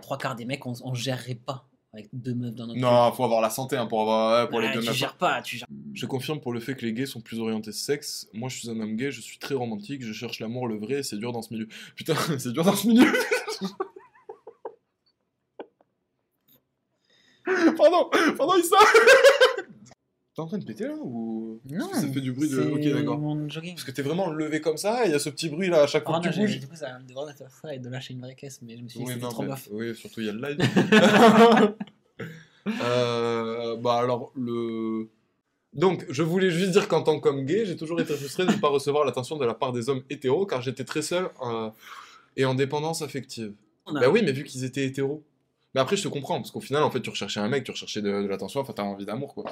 Trois quarts des mecs, on, on gérerait pas avec deux meufs dans notre Non, faut avoir la santé hein, pour avoir ouais, pour les deux tu meufs. gères pas, tu gères. Je confirme pour le fait que les gays sont plus orientés sexe. Moi, je suis un homme gay, je suis très romantique, je cherche l'amour, le vrai, et c'est dur dans ce milieu. Putain, c'est dur dans ce milieu. pardon, pardon, Issa. T'es en train de péter là ou? Non, ça fait du bruit de. Ok, d'accord. mon jogging. Parce que t'es vraiment levé comme ça, et il y a ce petit bruit là à chaque fois Oh que tu j'ai- bouges. du coup, ça me demande de faire ça et de lâcher une vraie caisse, mais je me suis dit que Oui, c'était trop bof. oui, surtout il y a le live. Euh, bah alors, le. Donc, je voulais juste dire qu'en tant qu'homme gay, j'ai toujours été frustré de ne pas recevoir l'attention de la part des hommes hétéros, car j'étais très seul euh, et en dépendance affective. Bah oui, mais vu qu'ils étaient hétéros. Mais après, je te comprends, parce qu'au final, en fait, tu recherchais un mec, tu recherchais de, de l'attention, enfin, t'as envie d'amour, quoi.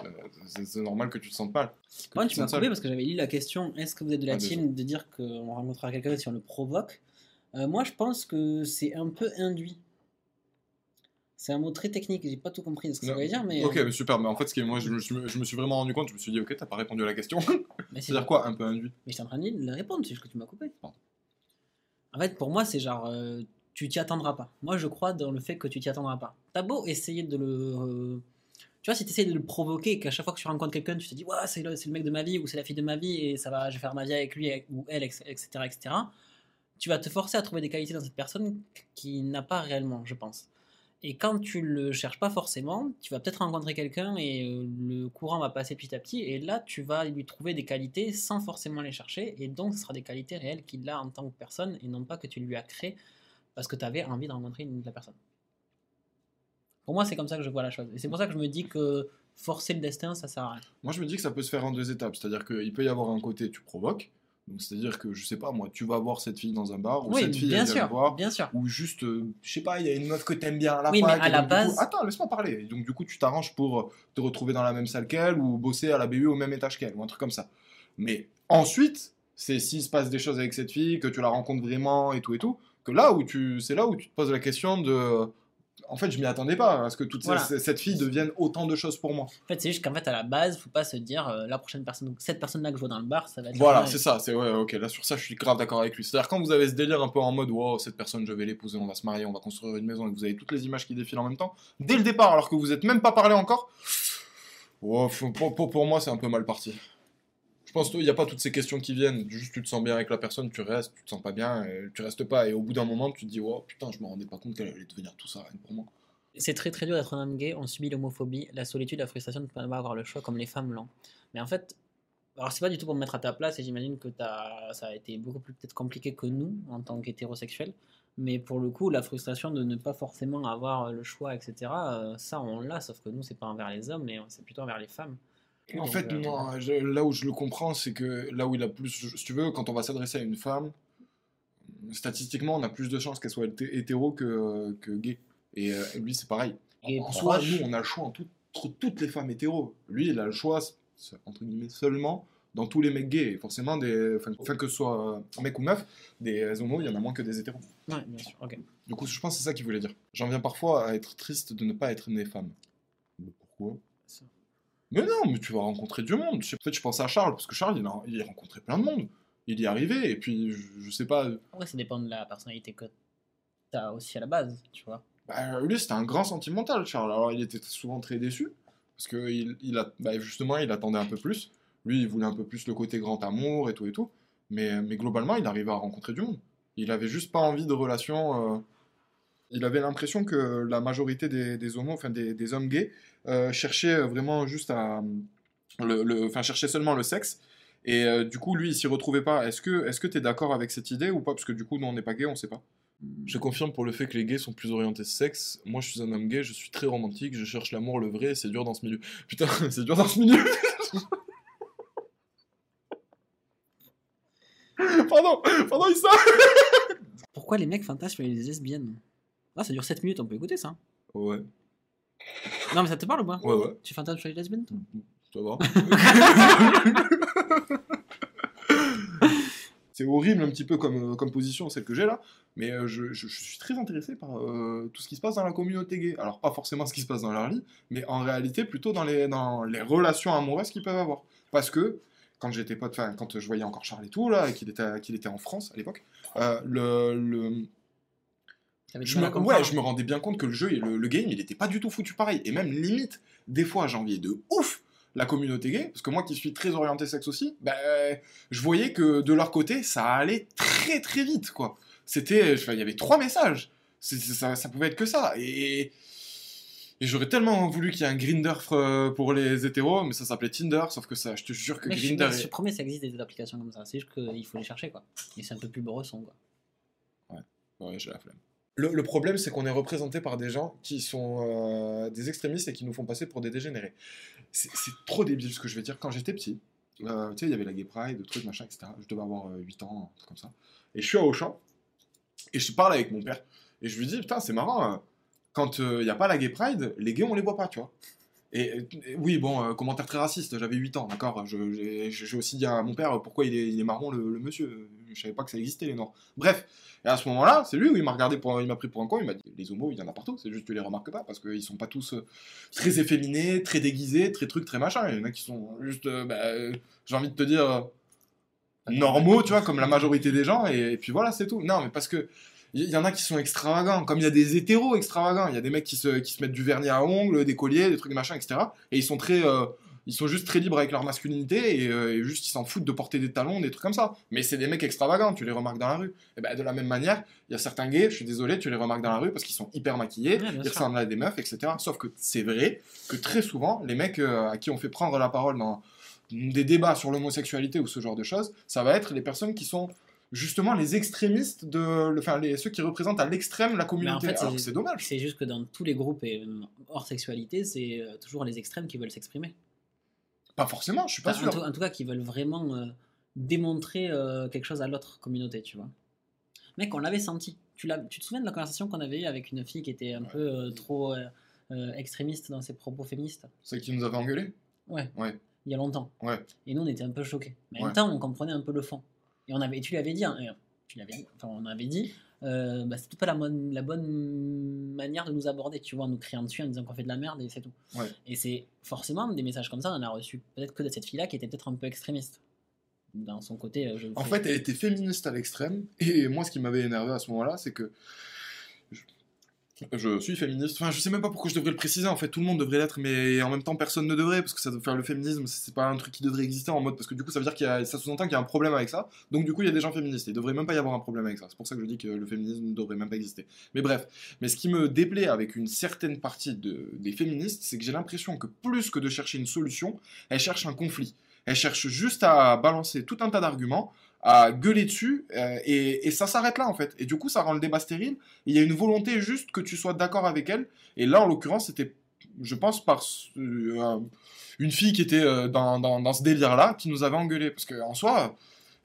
C'est c'est normal que tu te sentes mal. que Moi, tu m'as coupé parce que j'avais lu la question est-ce que vous êtes de la Ah, team de dire qu'on rencontrera quelqu'un si on le provoque? Euh, Moi, je pense que c'est un peu induit. C'est un mot très technique, j'ai pas tout compris de ce que ça Non. voulait dire, mais. Ok, mais super, mais en fait, ce qui est, moi, je me, suis, je me suis vraiment rendu compte, je me suis dit, ok, t'as pas répondu à la question. C'est-à-dire quoi, un peu induit? Mais j'étais en train de le répondre, c'est juste que tu m'as coupé. Pardon. En fait, pour moi, c'est genre, euh, tu t'y attendras pas. Moi, je crois dans le fait que tu t'y attendras pas. T'as beau essayer de le. euh, Tu vois, si tu essayes de le provoquer qu'à chaque fois que tu rencontres quelqu'un, tu te dis, c'est le, le mec de ma vie ou c'est la fille de ma vie et ça va, je vais faire ma vie avec lui ou elle, etc., etc., tu vas te forcer à trouver des qualités dans cette personne qui n'a pas réellement, je pense. Et quand tu le cherches pas forcément, tu vas peut-être rencontrer quelqu'un et euh, le courant va passer petit à petit. Et là, tu vas lui trouver des qualités sans forcément les chercher. Et donc, ce sera des qualités réelles qu'il a en tant que personne et non pas que tu lui as créé parce que tu avais envie de rencontrer une, la personne. Pour moi, c'est comme ça que je vois la chose. Et c'est pour ça que je me dis que forcer le destin, ça sert à rien. Moi, je me dis que ça peut se faire en deux étapes. C'est-à-dire qu'il peut y avoir un côté, tu provoques. Donc, c'est-à-dire que, je sais pas, moi, tu vas voir cette fille dans un bar, ou Oui, cette fille, bien elle sûr, voir, bien sûr. ou juste, euh, je sais pas, il y a une meuf que t'aimes bien à la Oui, mais à la coup- base- Attends, laisse-moi parler. Et donc, du coup, tu t'arranges pour te retrouver dans la même salle qu'elle, ou bosser à la BU au même étage qu'elle, ou un truc comme ça. Mais ensuite, c'est s'il se passe des choses avec cette fille, que tu la rencontres vraiment, et tout et tout, que là où tu, c'est là où tu te poses la question de... En fait, je m'y attendais pas, à ce que toute Voilà. cette, cette fille devienne autant de choses pour moi. En fait, c'est juste qu'en fait, à la base, faut pas se dire euh, la prochaine personne, cette personne-là que je vois dans le bar, ça va être. Voilà, c'est ça, c'est ouais, ok, là sur ça je suis grave d'accord avec lui. C'est-à-dire quand vous avez ce délire un peu en mode, wow, cette personne je vais l'épouser, on va se marier, on va construire une maison, et que vous avez toutes les images qui défilent en même temps, dès le départ, alors que vous êtes même pas parlé encore, wow, pour, pour moi c'est un peu mal parti. Pense qu'il n'y a pas toutes ces questions qui viennent, juste tu te sens bien avec la personne, tu restes, tu te sens pas bien, et tu restes pas, et au bout d'un moment tu te dis, oh putain, je me rendais pas compte qu'elle allait devenir tout ça, rien pour moi. C'est très très dur d'être un homme gay, on subit l'homophobie, la solitude, la frustration de ne pas avoir le choix comme les femmes l'ont. Mais en fait, alors c'est pas du tout pour me mettre à ta place et j'imagine que ça a été beaucoup plus peut-être compliqué que nous en tant qu'hétérosexuels. Mais pour le coup, la frustration de ne pas forcément avoir le choix, etc., euh, ça on l'a, sauf que nous c'est pas envers les hommes, mais c'est plutôt envers les femmes. En Donc, fait, euh, non, je- là où je le comprends, c'est que là où il a plus, si tu veux, quand on va s'adresser à une femme, statistiquement, on a plus de chances qu'elle soit hété- hétéro que, que gay. Et euh, lui, c'est pareil. Et en soi, proche. nous, on a le choix en tout- entre toutes les femmes hétéros. Lui, il a le choix, entre guillemets, seulement dans tous les mecs gays. Et forcément, des, enfin, enfin, que ce soit euh, mec ou meuf, des homos, il y en a moins que des hétéros. Ouais, bien sûr, ok. Du coup, je pense que c'est ça qu'il voulait dire. J'en viens parfois à être triste de ne pas être né femme. Mais pourquoi? Ça. Mais non, mais tu vas rencontrer du monde. En fait, je pense à Charles, parce que Charles, il a, il a rencontré plein de monde. Il y est arrivé, et puis, je, je sais pas... Après, ça dépend de la personnalité que t'as aussi à la base, tu vois. Bah, lui, c'était un grand sentimental, Charles. Alors, il était souvent très déçu, parce que il, il a, bah, justement, il attendait un peu plus. Lui, il voulait un peu plus le côté grand amour et tout et tout. Mais, mais globalement, il arrivait à rencontrer du monde. Il avait juste pas envie de relations. euh, Il avait l'impression que la majorité des, des homos, enfin des, des hommes gays, euh, cherchaient vraiment juste à. Le, le- enfin, cherchaient seulement le sexe. Et euh, du coup, lui, il s'y retrouvait pas. Est-ce que est-ce que tu es d'accord avec cette idée ou pas? Parce que du coup, nous, on n'est pas gay, on sait pas. Je confirme pour le fait que les gays sont plus orientés sexe. Moi, je suis un homme gay, je suis très romantique, je cherche l'amour, le vrai, et c'est dur dans ce milieu. Putain, c'est dur dans ce milieu. pardon, pardon, Issa. Pourquoi les mecs fantasment les lesbiennes? Ah, ça dure 7 minutes, on peut écouter ça. Ouais, Non, mais ça te parle ou pas? Ouais, ouais, Tu fantasmes sur les lesbiennes toi? Ça va. c'est horrible un petit peu comme, euh, comme position, celle que j'ai là, mais euh, je, je- je suis très intéressé par euh, tout ce qui se passe dans la communauté gay. Alors, pas forcément ce qui se passe dans leur lit, mais en réalité plutôt dans les, dans les relations amoureuses qu'ils peuvent avoir. Parce que, quand j'étais enfin, quand je voyais encore Charles et tout, là, qu'il était, qu'il était en France à l'époque, euh, le, le, je me, ouais, je me rendais bien compte que le jeu, et le, le game, il était pas du tout foutu pareil. Et même limite, des fois, j'enviais de ouf la communauté gay, parce que moi qui suis très orienté sexe aussi, ben, je voyais que de leur côté, ça allait très très vite, quoi. C'était, enfin, il y avait trois messages. Ça, ça pouvait être que ça. Et, et j'aurais tellement voulu qu'il y ait un Grinder euh, pour les hétéros, mais ça s'appelait Tinder, sauf que ça, je te jure que Mec, je, mec, je promets, ça existe des applications comme ça. C'est juste qu'il faut les chercher, quoi. Et c'est un peu plus bresson, quoi. Ouais, j'ai la flemme. Le, problème, c'est qu'on est représenté par des gens qui sont euh, des extrémistes et qui nous font passer pour des dégénérés. C'est trop débile ce que je vais dire. Quand j'étais petit, euh, tu sais, il y avait la Gay Pride, trucs, machin, etc. Je devais avoir euh, 8 ans, un truc comme ça. Et je suis à Auchan, et je parle avec mon père, et je lui dis, putain, c'est marrant, hein, quand il n'y a pas la Gay Pride, les gays, on les voit pas, tu vois. Et, et oui, bon, euh, commentaire très raciste, j'avais 8 ans, d'accord? J'ai aussi dit à mon père pourquoi il est, il est marron le, le monsieur. Je savais pas que ça existait les noirs. Bref, et à ce moment-là, c'est lui où il m'a regardé, pour, il m'a pris pour un con, il m'a dit les homos, il y en a partout, c'est juste que tu les remarques pas parce qu'ils sont pas tous euh, très efféminés, très déguisés, très trucs, très machin. Il y en a qui sont juste, euh, bah, euh, j'ai envie de te dire, normaux, tu vois, comme la majorité des gens, et, et puis voilà, c'est tout. Non, mais parce que il y en a qui sont extravagants, comme il y a des hétéros extravagants. Il y a des mecs qui se, qui se mettent du vernis à ongles, des colliers, des trucs machin, etc. Et ils sont très, euh, ils sont juste très libres avec leur masculinité et, euh, et juste ils s'en foutent de porter des talons, des trucs comme ça. Mais c'est des mecs extravagants, tu les remarques dans la rue. Et ben de la même manière, il y a certains gays, je suis désolé, tu les remarques dans la rue parce qu'ils sont hyper maquillés, Ouais, ils ressemblent à des meufs, etc. Sauf que c'est vrai que très souvent, les mecs euh, à qui on fait prendre la parole dans des débats sur l'homosexualité ou ce genre de choses, ça va être les personnes qui sont justement les extrémistes de, le- enfin les, ceux qui représentent à l'extrême la communauté. fait, Alors c'est- dommage. C'est juste que dans tous les groupes et euh, hors sexualité, c'est euh, toujours les extrêmes qui veulent s'exprimer. Pas forcément, je suis pas Enfin, en, sûr. tout, en tout cas, qui veulent vraiment euh, démontrer euh, quelque chose à l'autre communauté, tu vois. Mec, on l'avait senti. Tu, tu te souviens de la conversation qu'on avait eue avec une fille qui était un peu euh, trop extrémiste dans ses propos féministes? C'est qui nous avait engueulé Ouais. Ouais. Il y a longtemps. Ouais. Et nous, on était un peu choqués. Mais en Ouais. même temps, on comprenait un peu le fond. Et, on avait, et tu lui avais dit, hein, tu l'avais, enfin, on avait dit, euh, bah, c'est pas la bonne, la bonne manière de nous aborder, tu vois, en nous criant dessus, en disant qu'on fait de la merde et c'est tout. Ouais. Et c'est forcément des messages comme ça, on en a reçu peut-être que de cette fille-là qui était peut-être un peu extrémiste. Dans son côté, euh, je En fait, elle était féministe à l'extrême. Et moi, ce qui m'avait énervé à ce moment-là, c'est que. Je suis féministe. Enfin, je sais même pas pourquoi je devrais le préciser. En fait, tout le monde devrait l'être, mais en même temps, personne ne devrait, parce que ça doit faire le féminisme. C'est pas un truc qui devrait exister en mode, parce que du coup, ça veut dire qu'il y a, ça sous-entend qu'il y a un problème avec ça. Donc, du coup, il y a des gens féministes. Il devrait même pas y avoir un problème avec ça. C'est pour ça que je dis que le féminisme ne devrait même pas exister. Mais bref. Mais ce qui me déplaît avec une certaine partie de, des féministes, c'est que j'ai l'impression que plus que de chercher une solution, elles cherchent un conflit. Elles cherchent juste à balancer tout un tas d'arguments, à gueuler dessus, euh, et, et ça s'arrête là en fait. Et du coup, ça rend le débat stérile. Il y a une volonté juste que tu sois d'accord avec elle. Et là, en l'occurrence, c'était, je pense, par euh, une fille qui était euh, dans, dans, dans ce délire-là qui nous avait engueulé. Parce qu'en soi,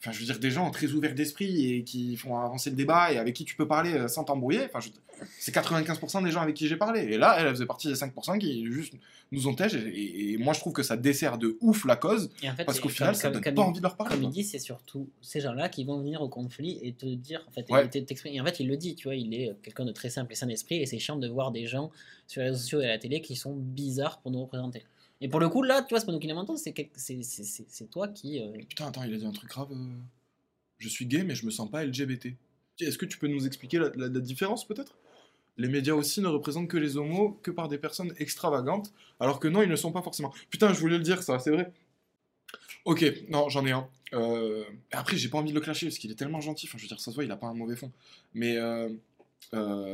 enfin, je veux dire, des gens très ouverts d'esprit et qui font avancer le débat et avec qui tu peux parler euh, sans t'embrouiller, enfin, je- c'est 95% des gens avec qui j'ai parlé. Et là, elle, elle faisait partie des 5% qui juste nous ont tège. Et, et- et moi, je trouve que ça dessert de ouf la cause. Et en fait, Parce qu'au final, comme- ça donne comme pas envie de leur parler. Comme il dit, c'est surtout ces gens-là qui vont venir au conflit et te dire, en fait, Ouais. Et en fait, il le dit, tu vois, il est quelqu'un de très simple et sain d'esprit, et c'est chiant de voir des gens sur les réseaux sociaux et à la télé qui sont bizarres pour nous représenter. Et pour le coup, là, tu vois, l'inventons, c'est c'est- toi qui. euh, Putain, attends, il a dit un truc grave. euh, Je suis gay, mais je me sens pas LGBT. Est-ce que tu peux nous expliquer la, différence, peut-être? Les médias aussi ne représentent que les homos que par des personnes extravagantes, alors que non, ils ne sont pas forcément. Putain, je voulais le dire, ça, c'est vrai. Ok, non, j'en ai un. euh, après, j'ai pas envie de le clasher parce qu'il est tellement gentil. Enfin, je veux dire, ça se voit, il a pas un mauvais fond. Mais euh,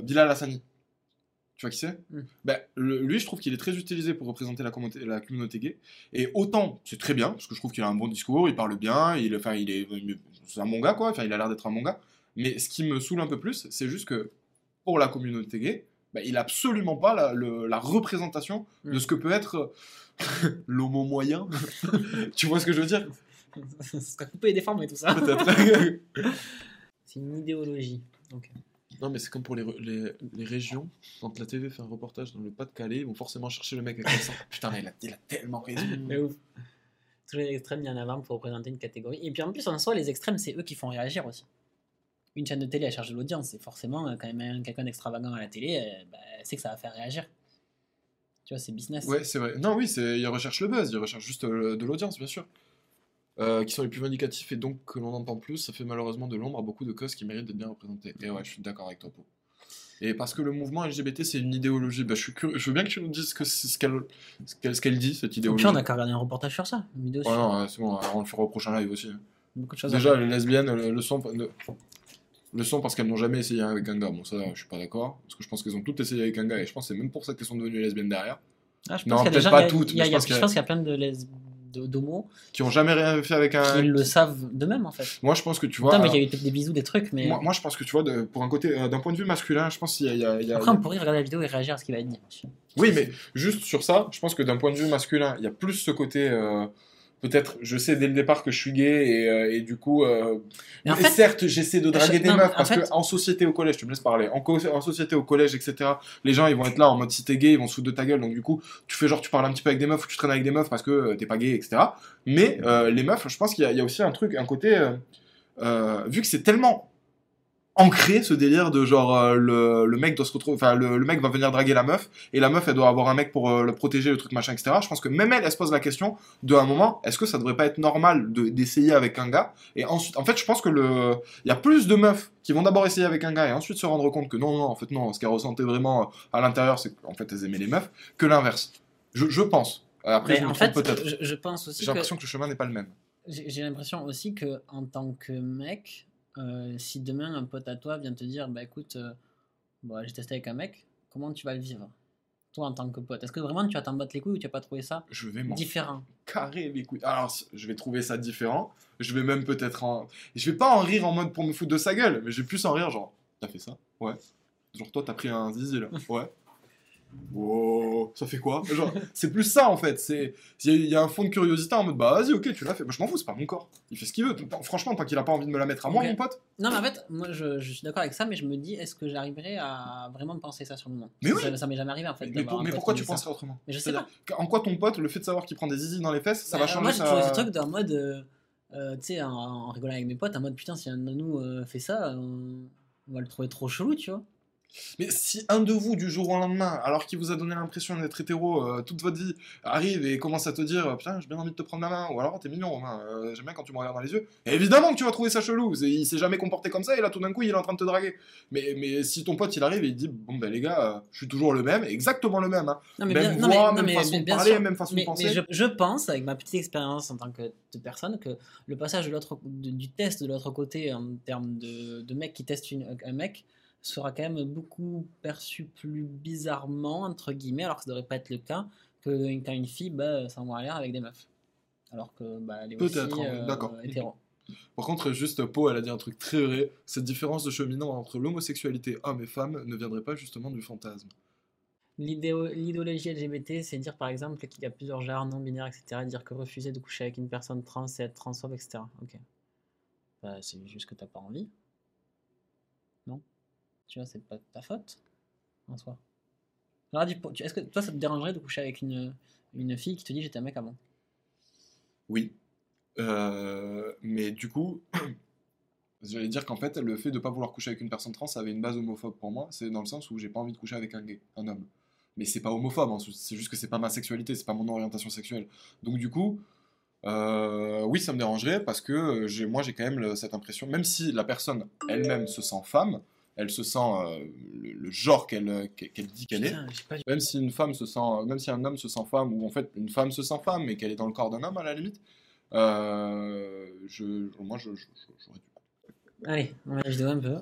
Bilal Hassani, tu vois qui c'est? Mm. ben, le- Lui, je trouve qu'il est très utilisé pour représenter la communauté, la communauté gay. Et autant, c'est très bien, parce que je trouve qu'il a un bon discours, il parle bien, il, enfin, il est, c'est un bon gars, quoi. Enfin, il a l'air d'être un bon gars. Mais ce qui me saoule un peu plus, c'est juste que pour la communauté gay, ben, il a absolument pas la, le- la représentation de Mm. ce que peut être euh, l'homo moyen. tu vois ce que je veux dire? Ça serait coupé et déformé tout ça. Peut-être. C'est une idéologie. Donc, Non, mais c'est comme pour les, les, les régions. Quand la TV fait un reportage dans le Pas-de-Calais, ils vont forcément chercher le mec avec l'accent. Putain, mais il a, il a tellement raison. de ouf. Tous les extrêmes mis en avant pour représenter une catégorie. Et puis en plus, en soi, les extrêmes, c'est eux qui font réagir aussi. Une chaîne de télé, elle cherche de l'audience. Et forcément, euh, quand même quelqu'un d'extravagant à la télé, euh, bah, c'est que ça va faire réagir. Tu vois, c'est business. Ouais, c'est vrai. Non, oui, c'est, ils recherchent le buzz, ils recherchent juste euh, de l'audience, bien sûr. Euh, qui sont les plus vindicatifs et donc que l'on entend plus, ça fait malheureusement de l'ombre à beaucoup de causes qui méritent d'être bien représentées. Et ouais, je suis d'accord avec toi, Po. Et parce que le mouvement LGBT, c'est une idéologie, bah, je, suis curieux- je veux bien que tu nous dises ce, que c'est- ce, qu'elle, ce qu'elle dit, cette Et idéologie. puis on a qu'à regarder un reportage sur ça, une vidéo Ouais, sur non, c'est bon, on le fera au prochain live aussi. beaucoup de choses. Déjà, les lesbiennes le, le sont, le, le sont parce qu'elles n'ont jamais essayé avec un gars. Bon, ça, je suis pas d'accord. Parce que je pense qu'elles ont toutes essayé avec un gars. Et je pense que c'est même pour ça qu'elles sont devenues lesbiennes derrière. Ah, je non, pense des peut-être pas toutes, je pense qu'il y a- y plein de les- d'homos Qui ont jamais rien fait avec un. qui le savent d'eux-mêmes en fait. Moi, je pense que tu vois. Putain, mais il y a eu peut-être des bisous, des trucs, mais. moi, moi, je pense que tu vois, de- pour un côté, euh, d'un point de vue masculin, je pense qu'il y a. y Après, on pourrait regarder la vidéo et réagir à ce qu'il va être dit. aussi. Oui, mais juste sur ça, je pense que d'un point de vue masculin, il y a plus ce côté. euh, Peut-être, je sais dès le départ que je suis gay et, euh, et du coup, euh, et fait- certes, j'essaie de draguer Je- des non, meufs en parce fait- que en société au collège, tu me laisses parler, en, société au collège, etc. Les gens, ils vont être là en mode si t'es gay, ils vont se foutre de ta gueule. Donc du coup, tu fais genre tu parles un petit peu avec des meufs ou tu traînes avec des meufs parce que euh, t'es pas gay, etc. Mais euh, les meufs, je pense qu'il y, y a aussi un truc, un côté, euh, vu que c'est tellement ancré ce délire de genre euh, le, le mec doit se retrouver, enfin le, le mec va venir draguer la meuf et la meuf elle doit avoir un mec pour euh, le protéger, le truc machin, etc. Je pense que même elle, elle se pose la question de un moment, est-ce que ça devrait pas être normal de- d'essayer avec un gars? Et ensuite, en fait, je pense que le, il y a plus de meufs qui vont d'abord essayer avec un gars et ensuite se rendre compte que non, non, en fait non, ce qu'elles ressentaient vraiment euh, à l'intérieur, c'est qu'en fait elles aimaient les meufs, que l'inverse. Je, je pense. Après, Mais je me en fait, peut-être. je, je pense aussi J'ai que. l'impression que le chemin n'est pas le même. J'ai l'impression aussi que en tant que mec, euh, si demain un pote à toi vient te dire, bah écoute, euh, bon, j'ai testé avec un mec, comment tu vas le vivre Toi en tant que pote, est-ce que vraiment tu vas t'en battre les couilles ou tu vas pas trouver ça Je vais m'en différent? carré les couilles. Alors, je vais trouver ça différent. Je vais même peut-être en. Je vais pas en rire en mode pour me foutre de sa gueule, mais je vais plus en rire genre, t'as fait ça Ouais. Genre, toi, t'as pris un zizi là Ouais. Wow, ça fait quoi? Genre, c'est plus ça en fait. C'est, il y, a- il y a un fond de curiosité en mode, bah vas-y, ok, tu l'as fait. Moi, je m'en fous, c'est pas mon corps. Il fait ce qu'il veut. Franchement, tant qu'il a pas envie de me la mettre à moi, mon pote. Non, mais en fait, moi je, je suis d'accord avec ça, mais je me dis, est-ce que j'arriverai à vraiment penser ça sur le moment? Mais oui. Ça, ça m'est jamais arrivé en fait. Mais, pour- un pourquoi tu penserais autrement? Mais je sais C'est-à-dire En quoi ton pote, le fait de savoir qu'il prend des zizi dans les fesses, ça Bah, va changer Moi j'ai toujours ce truc d'un mode, euh, euh, tu sais, en, en rigolant avec mes potes, en mode putain, si un de nous euh, fait ça, on, on va le trouver trop chelou, tu vois. Mais si un de vous, du jour au lendemain, alors qu'il vous a donné l'impression d'être hétéro euh, toute votre vie, arrive et commence à te dire Putain, j'ai bien envie de te prendre la main, ou alors t'es mignon, Romain, euh, j'aime bien quand tu me regardes dans les yeux, évidemment que tu vas trouver ça chelou. Il s'est jamais comporté comme ça et là tout d'un coup il est en train de te draguer. Mais, mais si ton pote il arrive et il dit Bon ben les gars, euh, je suis toujours le même, exactement le même, hein. Non, mais même bien- non, voix, mais- même mais façon bien- de parler, sûr. même façon Mais, de penser. mais je, je pense, avec ma petite expérience en tant que personne, que le passage de l'autre, du test de l'autre côté en termes de, de mec qui teste une- un mec sera quand même beaucoup perçu plus bizarrement, entre guillemets, alors que ça devrait pas être le cas, que quand une fille bah, s'envoie à l'air avec des meufs. Alors que bah, elle est aussi hein, euh, d'accord. hétéro. Par contre, juste Poe, elle a dit un truc très vrai cette différence de cheminant entre l'homosexualité homme et femme ne viendrait pas justement du fantasme. L'idéo- L'idéologie LGBT, c'est dire par exemple qu'il y a plusieurs genres non binaires, etc. Dire que refuser de coucher avec une personne trans, c'est être transphobe, etc. Ok. Bah, c'est juste que t'as pas envie. Tu vois, c'est pas ta faute en soi. Alors, est-ce que toi, ça te dérangerait de coucher avec une, une fille qui te dit j'étais un mec avant? Oui. Euh, mais du coup, j'allais dire qu'en fait, le fait de pas vouloir coucher avec une personne trans, ça avait une base homophobe pour moi. C'est dans le sens où j'ai pas envie de coucher avec un gay, un homme. Mais c'est pas homophobe, hein, c'est juste que c'est pas ma sexualité, c'est pas mon orientation sexuelle. Donc du coup, euh, oui, ça me dérangerait parce que moi j'ai quand même cette impression, même si la personne elle-même se sent femme, elle se sent euh, le, le genre qu'elle, euh, qu'elle qu'elle dit qu'elle est. Pas- Même si une femme se sent, même si un homme se sent femme, ou en fait une femme se sent femme, mais qu'elle est dans le corps d'un homme à la limite, Euh, je, moi, j'aurais dû. Allez, on va vidéo un peu.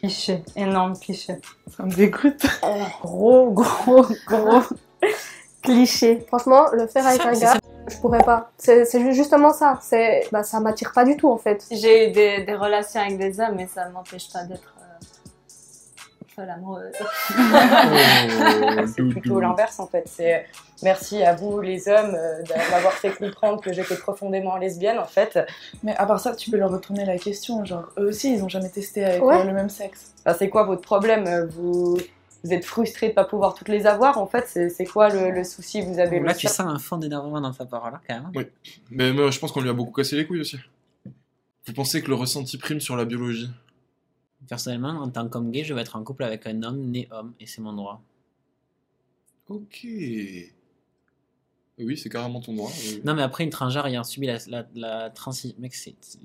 Cliché, énorme cliché. Ça me dégoûte. Gros, gros, gros cliché. Franchement, le faire avec Ça, un gars. Je pourrais pas. C'est c'est ju- justement ça. C'est, bah, ça m'attire pas du tout en fait. J'ai eu des, des relations avec des hommes, mais ça ne m'empêche pas d'être euh, folle amoureuse. c'est plutôt l'inverse en fait. C'est merci à vous les hommes euh, de m'avoir fait comprendre que j'étais profondément lesbienne en fait. Mais à part ça, tu peux leur retourner la question. Genre, eux aussi, ils ont jamais testé avec Ouais. le même sexe. Enfin, c'est quoi votre problème? Vous, vous êtes frustré de pas pouvoir toutes les avoir en fait C'est quoi le, le souci? Vous avez Bon, le là, tu sens un fond d'énervement dans ta parole, hein, quand même. Mais, mais je pense qu'on lui a beaucoup cassé les couilles aussi. Vous pensez que le ressenti prime sur la biologie? Personnellement, en tant qu'homme gay, je vais être en couple avec un homme né homme, et c'est mon droit. Ok. Oui, c'est carrément ton droit. oui. Non, mais après, une transgenre ayant subi la, la, la transi- mec, c'est- c'est-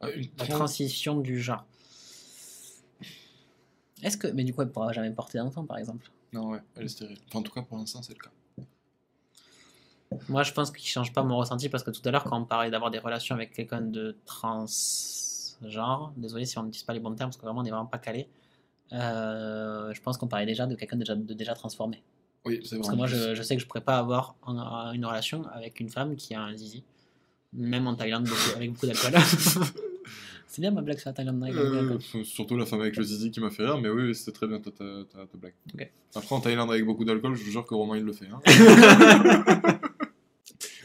Ah, une la trans- transition du genre. Est-ce que. Mais du coup, elle pourra jamais porter d'enfant, par exemple. Non, ouais, elle est stérile. Enfin, en tout cas, pour l'instant, c'est le cas. Moi, je pense qu'il change pas mon ressenti parce que tout à l'heure, quand on parlait d'avoir des relations avec quelqu'un de transgenre, désolé si on n'utilise pas les bons termes parce que vraiment on n'est vraiment pas calé, euh, je pense qu'on parlait déjà de quelqu'un déjà, de déjà transformé. Oui, c'est vrai. Parce que moi, je, je sais que je pourrais pas avoir un- une relation avec une femme qui a un zizi, même en Thaïlande avec beaucoup d'alcool. c'est bien ma blague sur la Thaïlande beaucoup Euh, surtout la femme avec le zizi qui m'a fait rire, mais oui, c'était très bien ta, ta, ta- ta blague. Après, en Thaïlande avec beaucoup d'alcool, je vous jure que Romain il le fait. hein.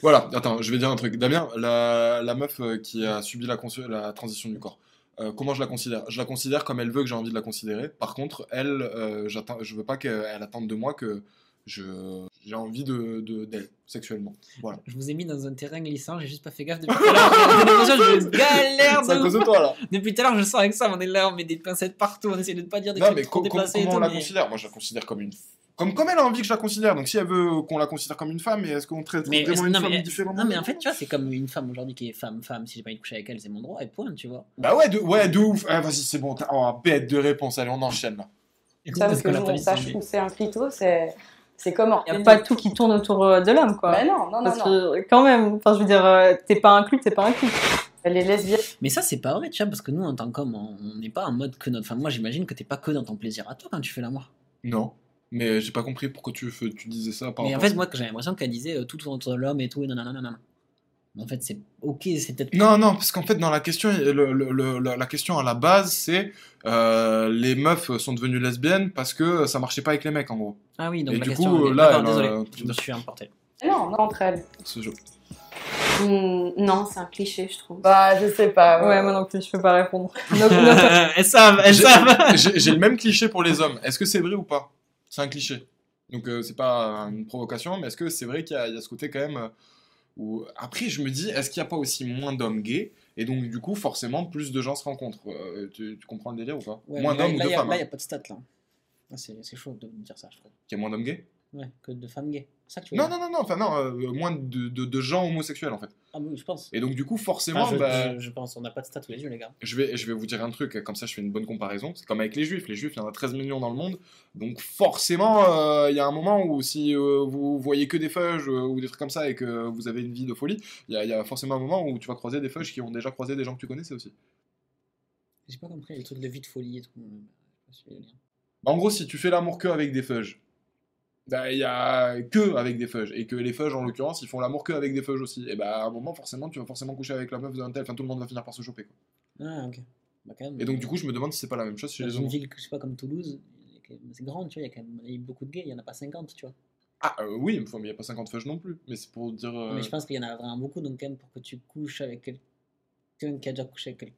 voilà, attends, je vais dire un truc. Damien, la, la meuf euh, qui a subi la, la transition du corps, euh, comment je la considère? Je la considère comme elle veut que j'ai envie de la considérer. Par contre, elle, euh, je veux pas qu'elle attende de moi que j'ai envie de, de- d'elle, sexuellement. Voilà. Je vous ai mis dans un terrain glissant, j'ai juste pas fait gaffe depuis tout à l'heure. Je galère C'est à de de toi, là Depuis tout à l'heure, je sens avec ça, on est là, on met des pincettes partout, on essaie de ne pas dire des Non, trucs mais trop déplacés et comment on la mais- considère? Moi, je la considère comme une. Comme, comme elle a envie que je la considère. Donc, si elle veut qu'on la considère comme une femme, est-ce qu'on traite Mais, vraiment une non, femme mais, différemment non, mais en fait, tu vois, c'est comme une femme aujourd'hui qui est femme-femme. Si j'ai pas envie de coucher avec elle, c'est mon droit, et point, tu vois. Bah ouais, de, ouais, de ouf. Ah, vas-y, c'est bon. t'as- Oh, bête de réponse. Allez, on enchaîne là. Femme Parce que qu'on a nous pas on mis de sache zombie. où c'est un clito, c'est c'est comment Il n'y a pas tout qui tourne autour euh, de l'homme, quoi. Bah non, non, non, Parce non. quand même, enfin, je veux dire, euh, t'es pas inclus, t'es pas inclus. Elle est lesbienne. Mais ça, c'est pas vrai, tu vois, parce que nous, en tant qu'hommes, on n'est pas en mode que notre femme. Moi, j'imagine que t'es pas que dans ton plaisir à toi quand tu fais l'amour. Non. Mais j'ai pas compris pourquoi tu, disais ça par Mais en fait, moi, j'ai l'impression qu'elle disait euh, tout entre l'homme et tout, et non, non, non, non, non. Mais en fait, c'est ok, c'est peut-être. Non, non, parce qu'en fait, dans la question, le- le- le- la question à la base, c'est euh, les meufs sont devenues lesbiennes parce que ça marchait pas avec les mecs, en gros. Ah oui, donc Et la du question. coup, là, désolé, euh, je me suis emporté. Non, non, entre elles. Ce jeu. Hmm, non, c'est un cliché, je trouve. Bah, je sais pas. ouais, moi non plus, je peux pas répondre. Donc, elles savent, elles savent. J'ai le même cliché pour les hommes. Est-ce que c'est vrai ou pas? C'est un cliché. Donc euh, c'est pas une provocation, mais est-ce que c'est vrai qu'il y, a il y a ce côté quand même euh, où... Après, je me dis, est-ce qu'il n'y a pas aussi moins d'hommes gays Et donc, du coup, forcément, plus de gens se rencontrent? Euh, tu, tu comprends le délire ou pas? Ouais, Moins d'hommes ou là, de y a- femmes Là, il hein. n'y a pas de stats, là. Ah, C'est c'est chaud de dire ça, je trouve. Qu'il y a moins d'hommes gays? Ouais, que de femmes gays. C'est ça que tu veux Non, non, non, non, enfin non, euh, moins de, de- de gens homosexuels en fait. Ah oui, je pense. Et donc, du coup, forcément, Enfin, je, bah, je- je pense, on n'a pas de stats sous les yeux, les gars. je, vais, je vais vous dire un truc, comme ça je fais une bonne comparaison. C'est comme avec les juifs. Les juifs, il y en a 13 millions dans le monde. Donc, forcément, euh, il y a un moment où si euh, vous voyez que des feuges euh, ou des trucs comme ça et que vous avez une vie de folie, il y, a- il y a forcément un moment où tu vas croiser des feuges qui ont déjà croisé des gens que tu connaissais aussi. J'ai pas compris les trucs de vie de folie et tout. euh, lien. En gros, si tu fais l'amour que avec des feuges, bah, il y a que avec des feuges. Et que les feuges, en l'occurrence, ils font l'amour que avec des feuges aussi. Et bah, à un moment, forcément, tu vas forcément coucher avec la meuf d'un tel. Enfin, tout le monde va finir par se choper. Quoi. Ah, ok. Bah, quand même, Et donc, du coup, je me demande si c'est pas la même chose chez les une homos. ville, que, je sais pas, comme Toulouse, c'est grand, tu vois, il y a quand même il y a beaucoup de gays, il y en a pas 50, tu vois. Ah, euh, oui, mais il n'y a pas 50 feuges non plus. Mais c'est pour dire. euh, Mais je pense qu'il y en a vraiment beaucoup, donc quand même, pour que tu couches avec quelqu'un qui a déjà couché avec quelqu'un.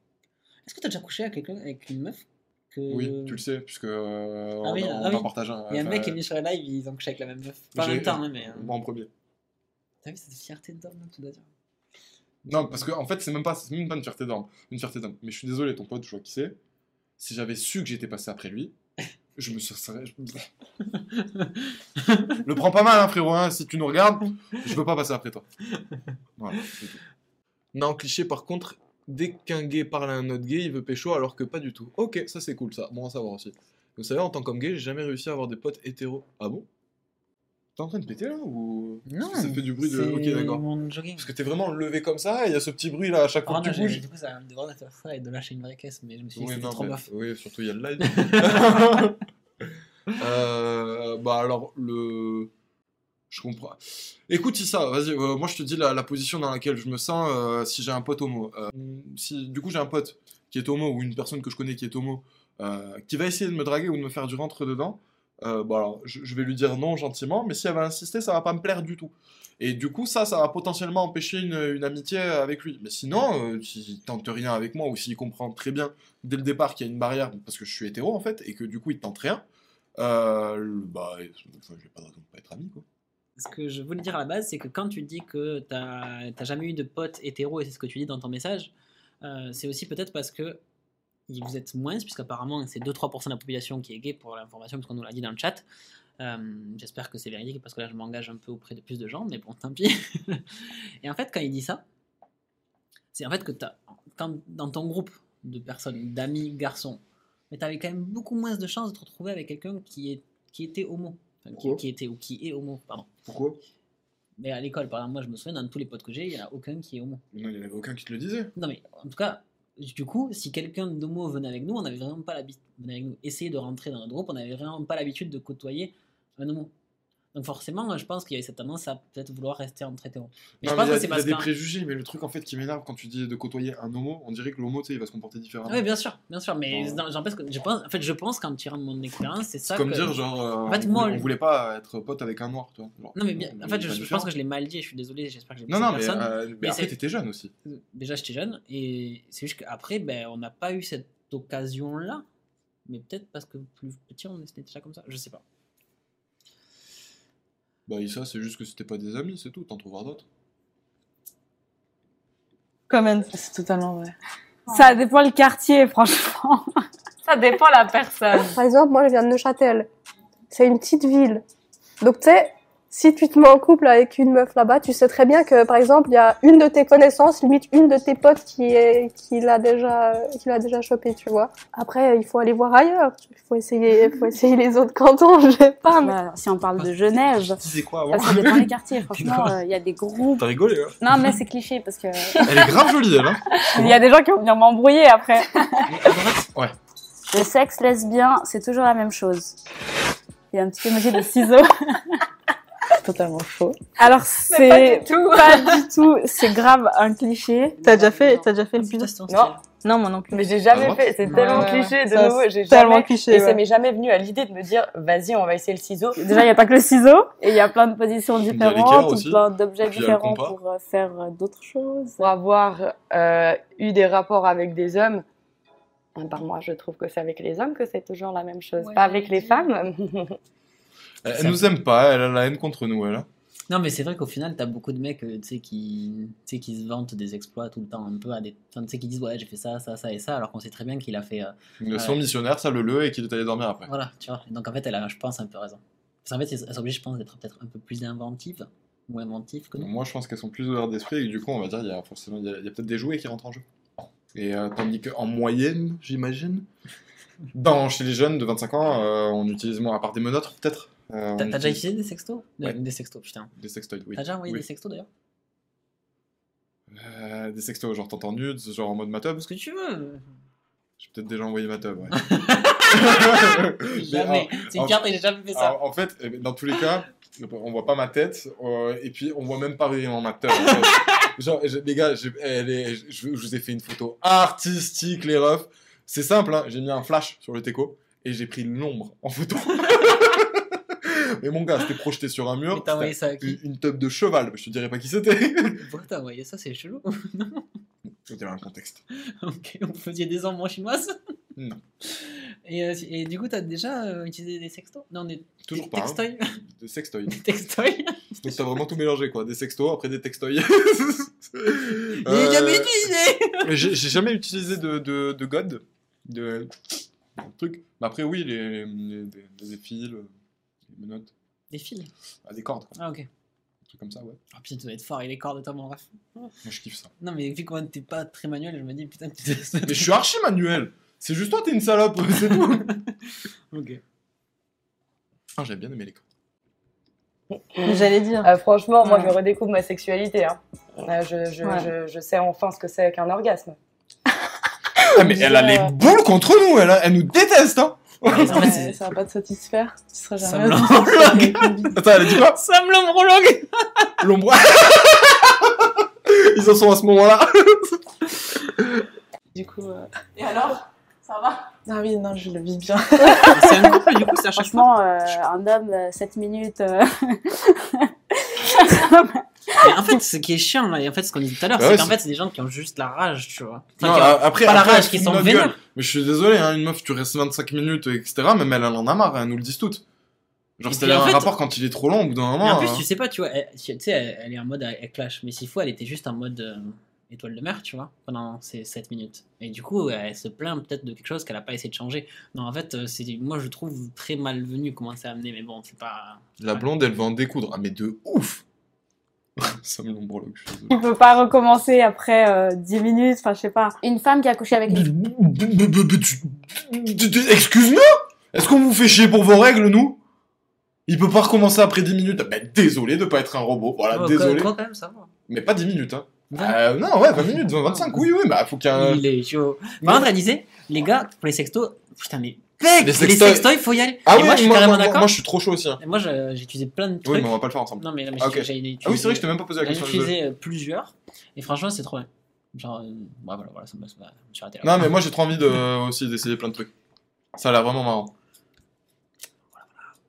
Est-ce que tu as déjà couché avec quelqu'un, avec une meuf que... Oui, tu le sais, puisque euh, Ah on, oui, on ah en oui. partage un. Il y a un mec qui est venu sur la live, ils ont couché avec la même meuf. Pas en même temps, hein, mais. euh, Moi en premier. T'as vu cette fierté d'homme, tu dois dire. Non, parce qu'en en fait, c'est même pas, c'est même pas une fierté d'homme. Une fierté d'homme. Mais je suis désolé, ton pote, je vois qui c'est. Si j'avais su que j'étais passé après lui, je me serais. je- Le prends pas mal, hein, frérot. hein, si tu nous regardes, je veux pas passer après toi. Voilà, tout. Non, cliché, par contre, dès qu'un gay parle à un autre gay, il veut pécho, alors que pas du tout. Ok, ça c'est cool, ça. Bon à savoir aussi. Vous savez, en tant qu'homme gay, j'ai jamais réussi à avoir des potes hétéros. Ah bon? T'es en train de péter là ou? Non. Que ça fait du bruit de. Ok, d'accord. mon jogging. Parce que t'es vraiment levé comme ça et il y a ce petit bruit là à chaque fois Oh que non, tu j'ai- bouges. du coup, ça me devrait faire ça et de lâcher une vraie caisse, mais je me suis dit que Oui, c'était non, trop mais- bof. oui, surtout il y a le live. Euh, bah alors, le. Je comprends. Écoute, Issa, vas-y, euh, moi je te dis la, position dans laquelle je me sens euh, si j'ai un pote homo. Euh, si du coup j'ai un pote qui est homo ou une personne que je connais qui est homo qui va essayer de me draguer ou de me faire du rentre dedans, bon je, vais lui dire non gentiment, mais si elle va insister, ça va pas me plaire du tout. Et du coup, ça, ça va potentiellement empêcher une, amitié avec lui. Mais sinon, s'il tente rien avec moi ou s'il comprend très bien dès le départ qu'il y a une barrière parce que je suis hétéro en fait et que du coup il tente rien, bah, enfin, je vais pas, pas être ami quoi. Ce que je voulais dire à la base, c'est que quand tu dis que t'as t'as jamais eu de potes hétéro, et c'est ce que tu dis dans ton message, euh, c'est aussi peut-être parce que vous êtes moins, puisqu'apparemment c'est 2-3% de la population qui est gay pour l'information, parce qu'on nous l'a dit dans le chat. Euh, J'espère que c'est véridique, parce que là je m'engage un peu auprès de plus de gens, mais bon, tant pis. et en fait, quand il dit ça, c'est en fait que dans ton groupe de personnes, d'amis, garçons, mais tu avais quand même beaucoup moins de chances de te retrouver avec quelqu'un qui était homo. Qui, était ou qui est homo, pardon. Pourquoi Mais à l'école, par exemple, moi je me souviens, dans tous les potes que j'ai, il n'y en a aucun qui est homo. Non, il y en avait aucun qui te le disait. Non, mais en tout cas, du coup, si quelqu'un d'homo venait avec nous, on n'avait vraiment pas l'habitude, venait avec nous, essayer de rentrer dans notre groupe, on n'avait vraiment pas l'habitude de côtoyer un homo. Donc forcément, je pense qu'il y avait cette tendance à peut-être vouloir rester entre hétéros. Mais Non, je pense que c'est il y a parce des préjugés, mais le truc en fait qui m'énerve quand tu dis de côtoyer un homo, on dirait que l'homo, tu sais, il va se comporter différemment. Oui, bien sûr, bien sûr, mais non, que je pense, en fait, je pense qu'en tirant de mon expérience, c'est ça. Comme que- dire, genre, euh, En fait, on, moi, voulait, le- on voulait pas être pote avec un noir, genre. Non, mais bien, en fait, je, pense que je l'ai mal dit, je suis désolé, j'espère que j'ai Non, non, mais, euh, mais mais après, t'étais jeune aussi. Déjà, j'étais jeune, et c'est juste qu'après, ben, on n'a pas eu cette occasion-là. Mais peut-être parce que plus petit, on était déjà comme ça, je sais pas. Bah, ça, c'est juste que c'était pas des amis, c'est tout, t'en trouveras d'autres. Comment C'est totalement vrai. Ça dépend le quartier, franchement. Ça dépend la personne. Par exemple, moi, je viens de Neuchâtel. C'est une petite ville. Donc, tu sais, si tu te mets en couple avec une meuf là-bas, tu sais très bien que, par exemple, il y a une de tes connaissances, limite une de tes potes qui est, qui l'a déjà, qui l'a déjà chopé, tu vois. Après, il faut aller voir ailleurs. Il faut essayer, il faut essayer les autres cantons, je sais pas, mais si on parle de Genève, Tu disais quoi avant ça dépend des quartiers. Franchement, euh, il y a des groupes. T'as rigolé, hein Non, mais c'est cliché parce que Elle est grave jolie, elle, hein il y a des gens qui vont venir m'embrouiller après. Ouais. Le sexe lesbien, c'est toujours la même chose. Il y a un petit emoji de ciseaux. Totalement faux. Alors pas c'est du tout. pas du tout, c'est grave un cliché. T'as déjà fait, t'as déjà fait le ton Non. Non, moi non plus. Mais j'ai jamais Ah, fait, c'est Ouais, tellement ouais, cliché de Ça, nouveau, j'ai tellement jamais, cliché, et ça m'est jamais venu à l'idée de me dire, vas-y, on va essayer le ciseau. Déjà, il n'y a pas que le ciseau, et il y a plein de positions y différentes, plein d'objets y différents pour euh, faire euh, d'autres choses. Pour avoir euh, eu des rapports avec des hommes, par moi, je trouve que c'est avec les hommes que c'est toujours la même chose, Ouais, pas avec les femmes. Elle, Ça- nous aime pas, elle a la haine contre nous, elle. hein. Non, mais c'est vrai qu'au final, t'as beaucoup de mecs euh, tu sais, qui, tu sais, qui se vantent des exploits tout le temps, un peu à des. Enfin, tu sais, qui disent ouais, j'ai fait ça, ça, ça et ça, alors qu'on sait très bien qu'il a fait. euh, Son missionnaire, ça le le et qu'il est allé dormir après. Voilà, tu vois. Donc en fait, elle a, je pense, un peu raison. Parce qu'en fait, elle s'oblige, je pense, d'être peut-être un peu plus inventive ou inventive que nous. Moi, je pense qu'elles sont plus ouvertes d'esprit et du coup, on va dire, il y a forcément, il y a, il y a peut-être des jouets qui rentrent en jeu. Et euh, tandis qu'en moyenne, j'imagine, dans, chez les jeunes de 25 ans, euh, on utilise moins, à part des menottes, peut-être. Euh, T'as déjà utilisé des sextos? Ouais. Des sextos, putain. Des sextoys, oui. T'as déjà envoyé Oui. des sextos d'ailleurs? Euh, Des sextos, genre t'entends nudes, genre en mode matub. Ce que tu veux. J'ai peut-être déjà envoyé matub, ouais. Mais, Jamais. C'est une carte et j'ai jamais fait ça. Alors, en fait, eh ben, dans tous les cas, on voit pas ma tête, euh, et puis on voit même pas vraiment ma tête. en fait. Genre, je- les gars, est- je, je vous ai fait une photo artistique, les refs. C'est simple, hein, j'ai mis un flash sur le teco, et j'ai pris l'ombre en photo. Mais mon gars, c'était projeté sur un Mais mur. t'as envoyé ça à qui une, une teub de cheval, je te dirais pas qui c'était. Pourquoi t'as envoyé ça C'est chelou. C'était un contexte. ok, vous faisiez des enfants chinoises Non. Et, euh, et du coup, t'as déjà euh, utilisé des sextos Non, des Toujours des pas. hein. Textoys Des sextoys. Des textoys Donc t'as vraiment tout mélangé, quoi. Des sextos, après des textoys. J'ai Euh, jamais utilisé Mais j'ai j'ai jamais utilisé de, de, de God, de, de truc. Mais après, oui, les, les, des, des fils, euh, menottes, Des fils ah, des cordes, quoi. Ah, ok. Un truc comme ça, ouais. Ah, putain, tu dois être fort avec les cordes, toi, mon ref. Moi, je kiffe ça. Non, mais vu comment t'es pas très manuel, je me dis, putain, tu Mais je suis archi manuel. C'est juste toi, t'es une salope, c'est tout. Ok. Ah, j'avais bien aimé les cordes. J'allais dire. Ah, franchement, moi, je redécouvre ma sexualité. hein. Ah, je, je, Ouais. je, je sais enfin ce que c'est qu'un orgasme. Ah, mais elle a les boules contre nous, elle, a- elle nous déteste, hein Ouais, ça va pas te satisfaire. Tu seras Ça jamais une bite. Attends, elle a dit quoi Ça me l'ombrologue L'ombre. Ils en sont à ce moment-là. Du coup, euh, Et alors Ça va ah oui, non, je le vis bien. C'est un couple, du coup, c'est à chaque fois. Franchement, euh, un homme, 7 minutes. euh, Mais en fait, ce qui est chiant, là, et en fait, ce qu'on dit tout à l'heure, Bah c'est ouais, qu'en c'est- fait, c'est des gens qui ont juste la rage, tu vois. Enfin, Non, qui ont- a- après, pas la rage, elle qui sont vénères. Mais je suis désolé, hein, une meuf, tu restes 25 minutes, etc. Même elle, elle en a marre, elles nous le disent toutes. Genre, en un fait- rapport quand il est trop long, au bout d'un moment. en plus, hein. tu sais pas, tu vois, elle, tu sais, elle, elle est en mode elle, elle clash, mais s'il faut, elle était juste en mode euh, étoile de mer, tu vois, pendant ces 7 minutes. Et du coup, elle se plaint peut-être de quelque chose qu'elle a pas essayé de changer. Non, en fait, euh, c'est, moi je trouve très malvenu comment c'est amené, mais bon, c'est pas. La blonde, elle veut en découdre. Ah, mais de ouf Ça me l'ombrologue, je suis désolé. Tu peux pas recommencer après euh, 10 minutes, enfin je sais pas. Une femme qui a couché avec. Excuse-moi Est-ce qu'on vous fait chier pour vos règles, nous? Il peut pas recommencer après 10 minutes. Ben, désolé de pas être un robot. Voilà, Oh, désolé. Quoi, quoi, quand même, ça va. Mais pas 10 minutes, hein. Euh, non, ouais, 20 minutes, 25, oui, oui, bah faut qu'il y ait un... Il est chaud. Mais- Par contre, elle disait, les gars, pour les sextos, putain, mais Les les sextoys- il faut y aller. Ah Et oui, moi, je suis moi, carrément moi, d'accord. moi, je suis trop chaud aussi. hein. Et moi, j'ai utilisé plein de trucs. Oui, mais on va pas le faire ensemble. Non, mais, non, mais Ah, j'ai- j'ai utilisé- Ah oui, c'est vrai que je t'ai même pas posé la question. désolé. utilisé plusieurs. Et franchement, c'est trop bien. Genre, euh, bah voilà, voilà, ça me ça me- je me là. Non, mais moi j'ai trop envie de, aussi d'essayer plein de trucs. Ça a l'air vraiment marrant.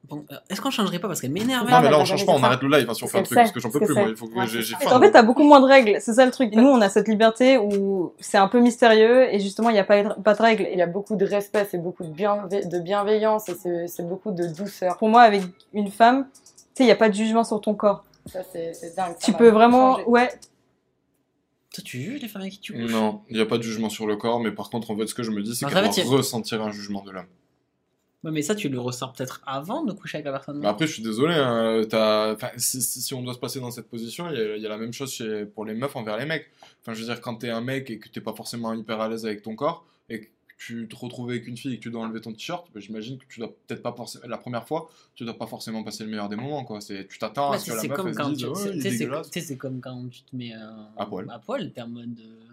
Bon, euh, est-ce qu'on changerait pas parce qu'elle m'énerve Non, mais là on t'as change pas, on arrête le live hein, si on fait un Parce truc parce que j'en peux plus, moi. Il faut que Ouais, j'ai. En fait, t'as beaucoup moins de règles. C'est ça le truc. Nous, on a cette liberté où c'est un peu mystérieux et justement, il n'y a pas, pas de règles. Il y a beaucoup de respect, c'est beaucoup de, bienve- de bienveillance et c'est- beaucoup de douceur. Pour moi, avec une femme, tu sais, il n'y a pas de jugement sur ton corps. Ça, c'est dingue. ça Tu peux vraiment, ouais, Toi, tu juges les femmes avec qui tu couches? Non, il n'y a pas de jugement sur le corps, mais par contre, en fait, ce que je me dis, c'est qu'elle y ressentir un jugement de l'homme. Ouais, mais ça, tu le ressens peut-être avant de coucher avec la personne. Non après, je suis désolé, hein, enfin, si, si- si on doit se passer dans cette position, il y, a- il y a la même chose chez- pour les meufs envers les mecs. Enfin, je veux dire, quand t'es un mec et que t'es pas forcément hyper à l'aise avec ton corps, et que tu te retrouves avec une fille et que tu dois enlever ton t-shirt, bah, j'imagine que tu dois peut-être pas forcément, la première fois, tu dois pas forcément passer le meilleur des moments, quoi. C'est, tu t'attends Ouais, à ce que la meuf comme elle se quand dise, tu Ouais, c'est- comme quand tu te mets euh, À poil. À poil, t'es en mode. euh,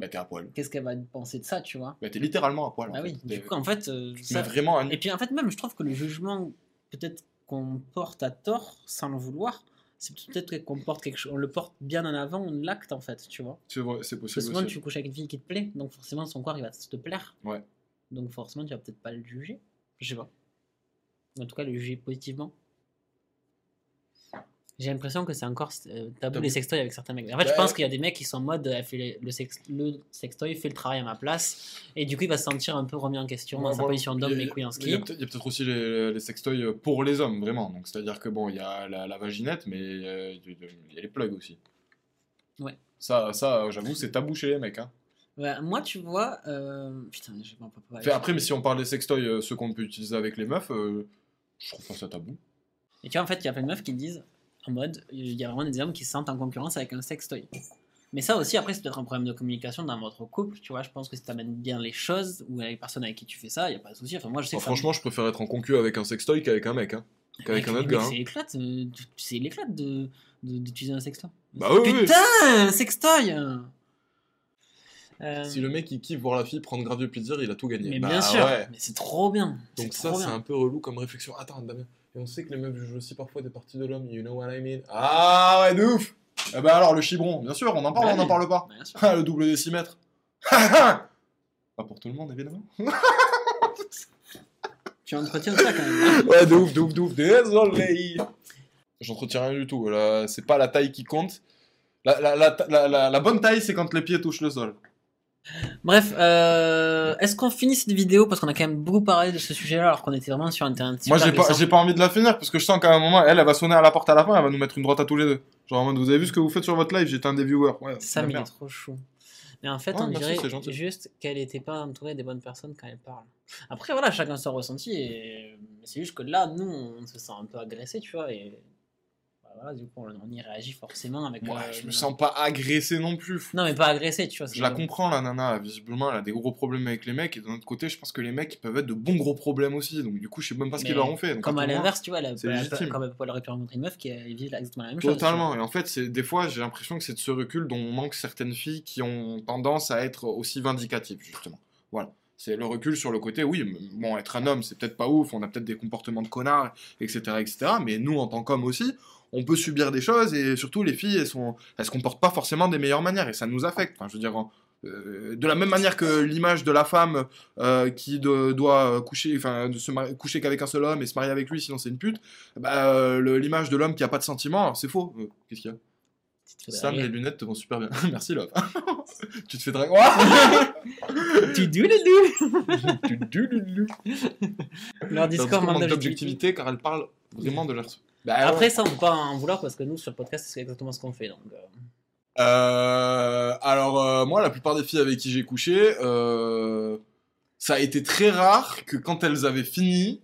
Bah, t'es à poil. Qu'est-ce qu'elle va penser de ça, tu vois? Bah, t'es littéralement à poil. en Ah fait. oui, T'es- du coup, en fait. euh, ça- vraiment nu. Et puis en fait, même, je trouve que le jugement, peut-être qu'on porte à tort, sans le vouloir, c'est peut-être qu'on porte quelque chose, on le porte bien en avant, on l'acte en fait, tu vois? C'est vrai, c'est Parce que possible souvent, tu couches avec une fille qui te plaît, donc forcément, son corps, il va te plaire. Ouais. Donc forcément, tu vas peut-être pas le juger. Je sais pas. En tout cas, le juger positivement. J'ai l'impression que c'est encore euh, tabou, les sextoys avec certains mecs. En fait, je Bah, pense qu'il y a des mecs qui sont en mode elle fait les- le, sex, le sextoy fait le travail à ma place, et du coup, il va se sentir un peu remis en question dans Moi, sa position d'homme, les couilles en ski. il y a peut-être aussi les, les sextoys pour les hommes, vraiment. Donc, c'est-à-dire que bon, il y a la, la vaginette, mais euh, il y a les plugs aussi. Ouais. Ça, ça j'avoue, c'est tabou chez les mecs. Hein. Ouais, moi, tu vois, euh... putain, j'ai pas pas- pas- après, mais si on parle des sextoys, euh, ceux qu'on peut utiliser avec les meufs, je trouve pas ça tabou. Et tu vois, en fait, il y a plein de meufs qui disent, en mode, il y a vraiment des hommes qui se sentent en concurrence avec un sextoy. Mais ça aussi, après, c'est peut-être un problème de communication dans votre couple, tu vois. Je pense que si t'amènes bien les choses, ou avec les personnes avec qui tu fais ça, il n'y a pas de souci. Enfin, moi, je sais que franchement, je préfère être en concu avec un sextoy qu'avec un mec. Hein. Qu'avec un autre gars. hein. C'est éclate, euh, tu- c'est l'éclate de, de- d'utiliser un sextoy. Bah oui. Putain, un sextoy Euh, Si le mec il kiffe voir la fille prendre grave du plaisir, il a tout gagné. Mais Bah bien sûr, ouais. mais c'est trop bien. Donc ça, c'est un peu relou comme réflexion. Attends, Damien. Et on sait que les meufs jouent aussi parfois des parties de l'homme. You know what I mean Ah ouais, de ouf Eh ben alors, le chibron, bien sûr, on en parle, Bah on n'en oui. parle pas. Bien sûr. Ah, le double décimètre. pas pour tout le monde, évidemment. Tu entretiens ça quand même. hein. Ouais, de ouf, de ouf, de ouf. Désolé. J'entretiens rien du tout. C'est pas la taille qui compte. La, la, la, la, la- la bonne taille, c'est quand les pieds touchent le sol. Bref, euh, est-ce qu'on finit cette vidéo? Parce qu'on a quand même beaucoup parlé de ce sujet-là alors qu'on était vraiment sur internet. Moi, j'ai pas, j'ai pas envie de la finir parce que je sens qu'à un moment, elle, elle va sonner à la porte à la fin, elle va nous mettre une droite à tous les deux. Genre en mode, vous avez vu ce que vous faites sur votre live J'étais un des viewers. Ouais, mais il est trop chou. Mais en fait, Ouais, on dirait gentil. juste qu'elle n'était pas entourée des bonnes personnes quand elle parle. Après, voilà, chacun son ressenti. Et c'est juste que là, nous, on se sent un peu agressé, tu vois. Et voilà, du coup, on, on y réagit forcément avec. Ouais, euh, je me sens pas agressé non plus. Non, mais pas agressé, tu vois. Je la comprends, la nana. Visiblement, elle a des gros problèmes avec les mecs. Et d'un autre côté, je pense que les mecs, ils peuvent être de bons gros problèmes aussi. Donc, du coup, je sais même pas ce qu'ils leur ont fait. Donc, Comme à l'inverse, tu vois, elle c'est elle comme elle aurait pu rencontrer une meuf qui vit exactement la même chose. Totalement. Et en fait, des fois, j'ai l'impression que c'est de ce recul dont manquent certaines filles qui ont tendance à être aussi vindicatives, justement. Voilà. C'est le recul sur le côté, oui, bon, être un homme, c'est peut-être pas ouf, on a peut-être des comportements de connards, etc., etc. Mais nous, en tant qu'hommes aussi, on peut subir des choses et surtout, les filles, elles, sont, elles se comportent pas forcément des meilleures manières et ça nous affecte. Enfin, je veux dire, en- euh, de la même manière que l'image de la femme euh, qui de- doit coucher, enfin, de se coucher qu'avec un seul homme et se marier avec lui, sinon c'est une pute, bah, euh, l'image de l'homme qui a pas de sentiments, c'est faux. Qu'est-ce qu'il y a? Sam, les lunettes te vont super bien. Merci, Love. tu te fais draguer. Tu doulou. Leur Leur discours manque d'objectivité car elle parle vraiment de leur. Bah, Après, ça, on peut pas en vouloir parce que nous, sur le podcast, c'est exactement ce qu'on fait. Donc, euh, Euh, alors, euh, moi, la plupart des filles avec qui j'ai couché, euh, ça a été très rare que quand elles avaient fini,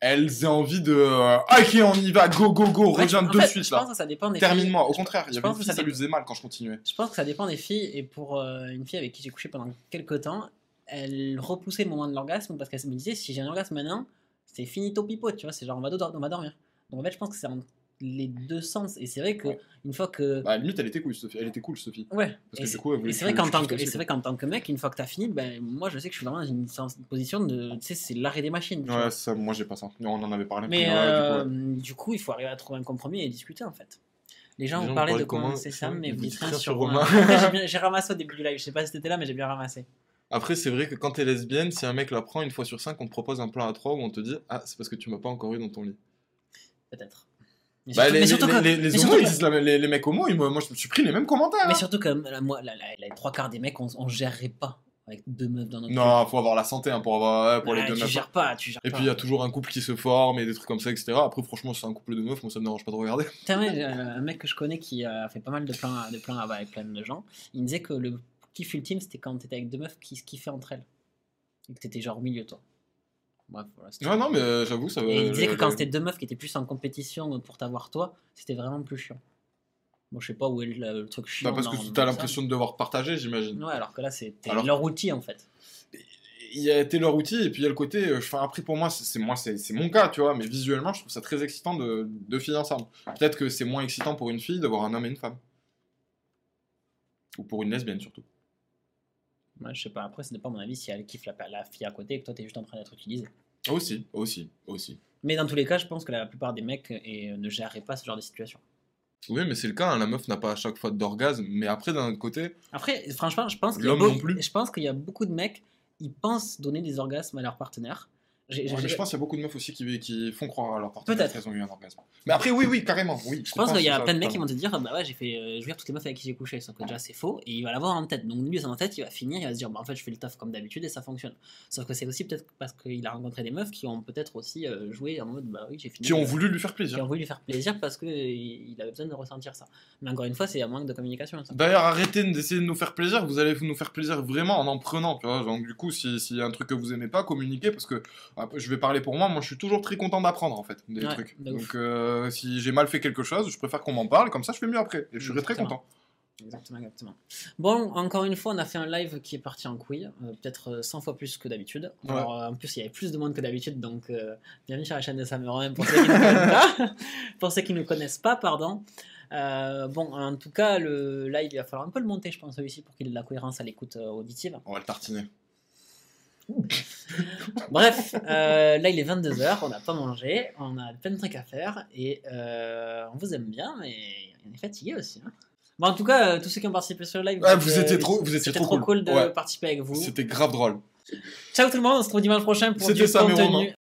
elles aient envie de. euh, ok, on y va, go, go, go, en de fait, suite je là. pense que ça dépend des Termine-moi. filles. Au contraire, il y je avait une pense que ça ça lui faisait mal quand je continuais. Je pense que ça dépend des filles. Et pour une fille avec qui j'ai couché pendant quelques temps, elle repoussait le moment de l'orgasme parce qu'elle se me disait si j'ai un orgasme maintenant, c'est finito pipo, tu vois, c'est genre on va, do- on va dormir. Donc en fait, je pense que c'est en les deux sens. Et c'est vrai que Ouais. une fois que. Bah, à la limite, elle était cool, Sophie. Elle était cool, Sophie. Ouais. Parce Et que c'est- du coup, elle voulait et c'est vrai qu'en tant que, et aussi, c'est vrai qu'en tant que mec, une fois que t'as fini, ben moi je sais que je suis vraiment dans une position de, tu sais, c'est l'arrêt des machines. Ouais, ça, moi j'ai pas ça. On en avait parlé. Mais euh, du coup, ouais. du coup, il faut arriver à trouver un compromis et discuter en fait. Les gens Les vous gens parlaient parlent de comment c'est ça, mais vous dites rien sur Romain. J'ai ramassé au début du live, je sais pas si t'étais là, mais j'ai bien ramassé. Après, c'est vrai que quand t'es lesbienne, si un mec la prend une fois sur cinq, on te propose un plan à trois où on te dit Ah, c'est parce que tu m'as pas encore eu dans ton lit. Peut-être. Mais Bah, surtout- les, mais surtout les- les, les mais homos, surtout ils que- disent la- les, les mecs homos, ils- moi, je me suis pris les mêmes commentaires. Mais hein. surtout la, moi, la, la- la trois quarts des mecs, on, on gérerait pas avec deux meufs dans notre Non, faut avoir la santé hein, pour, avoir, pour les deux tu meufs. gères pas, tu gères Et pas. puis il y a toujours un couple qui se forme et des trucs comme ça, etc. Après, franchement, c'est un couple de meufs, moi ça me dérange pas de regarder. Putain, ouais, j'ai un mec que je connais qui a fait pas mal de plans, de plans avec plein de gens, il me disait que le kiff ultime c'était quand t'étais avec deux meufs qui se kiffaient entre elles. Et que t'étais genre au milieu, toi. Bref, voilà. Ouais, non, mais euh, j'avoue, ça va. Et il disait que quand c'était deux meufs qui étaient plus en compétition pour t'avoir toi, c'était vraiment plus chiant. Bon, je sais pas où est le, le truc chiant. Bah, parce que dans ça. l'impression de devoir partager, j'imagine. Ouais, alors que là, c'était Alors- leur outil en fait. Il y a été leur outil, et puis il y a le côté. euh, Enfin, après, pour moi, c'est moi, c'est c'est mon cas, tu vois, mais visuellement, je trouve ça très excitant de deux filles ensemble. Peut-être que c'est moins excitant pour une fille de voir un homme et une femme. Ou pour une lesbienne, surtout. Moi, je sais pas. Après, ça dépend, à mon avis, si elle kiffe la, la fille à côté et que toi, t'es juste en train d'être utilisé. Aussi, aussi, aussi. Mais dans tous les cas, je pense que la plupart des mecs et, ne géreraient pas ce genre de situation. Oui, mais c'est le cas, hein, la meuf n'a pas à chaque fois d'orgasme, mais après, d'un autre côté, Après, franchement, je pense qu'il y, a non plus. je pense qu'il y a beaucoup de mecs, ils pensent donner des orgasmes à leur partenaire. Je pense qu'il y a beaucoup de meufs aussi qui, qui font croire à leur partenaire qu'elles ont eu un orgasme. Mais après, oui, oui, carrément, oui. Je pense qu'il y a ça, plein de mecs qui vont te dire bah ouais j'ai fait euh, jouir toutes les meufs avec qui j'ai couché sauf que déjà c'est faux et il va l'avoir en tête donc lui dans sa tête il va finir il va se dire bah en fait je fais le taf comme d'habitude et ça fonctionne sauf que c'est aussi peut-être parce qu'il a rencontré des meufs qui ont peut-être aussi euh, joué en mode bah oui j'ai fini Qui ont voulu lui faire qui plaisir. ont voulu lui faire plaisir parce que il il avait besoin de ressentir ça mais encore une fois c'est un manque de communication ça. D'ailleurs, arrêtez d'essayer de nous faire plaisir, vous allez nous faire plaisir vraiment en en prenant, tu vois. Donc, du coup, si- s'il y a un truc que vous aimez pas, communiquez, parce que je vais parler pour moi, moi je suis toujours très content d'apprendre en fait, des Ouais, trucs. de. Donc, euh, si j'ai mal fait quelque chose, je préfère qu'on m'en parle, comme ça je fais mieux après, et je serai très content. Exactement, exactement. Bon, encore une fois, on a fait un live qui est parti en couille, euh, peut-être euh, 100 fois plus que d'habitude. Ouais. Alors, euh, en plus, il y avait plus de monde que d'habitude, donc euh, bienvenue sur la chaîne de Sam Romain pour ceux qui ne connaissent pas. pour ceux qui ne connaissent pas, pardon. Euh, bon, en tout cas, le live, il va falloir un peu le monter, je pense, celui-ci, pour qu'il ait de la cohérence à l'écoute euh, auditive. On va le tartiner. Bref, euh, là, il est 22h, on n'a pas mangé, on a plein de trucs à faire, et euh, on vous aime bien, mais on est fatigué aussi. hein. Bon, en tout cas, euh, tous ceux qui ont participé sur le live, Ah, vous étiez trop- vous étiez c'était trop trop cool, cool. de Ouais. participer avec vous. C'était grave drôle. Ciao tout le monde, on se retrouve dimanche prochain pour du ça, contenu.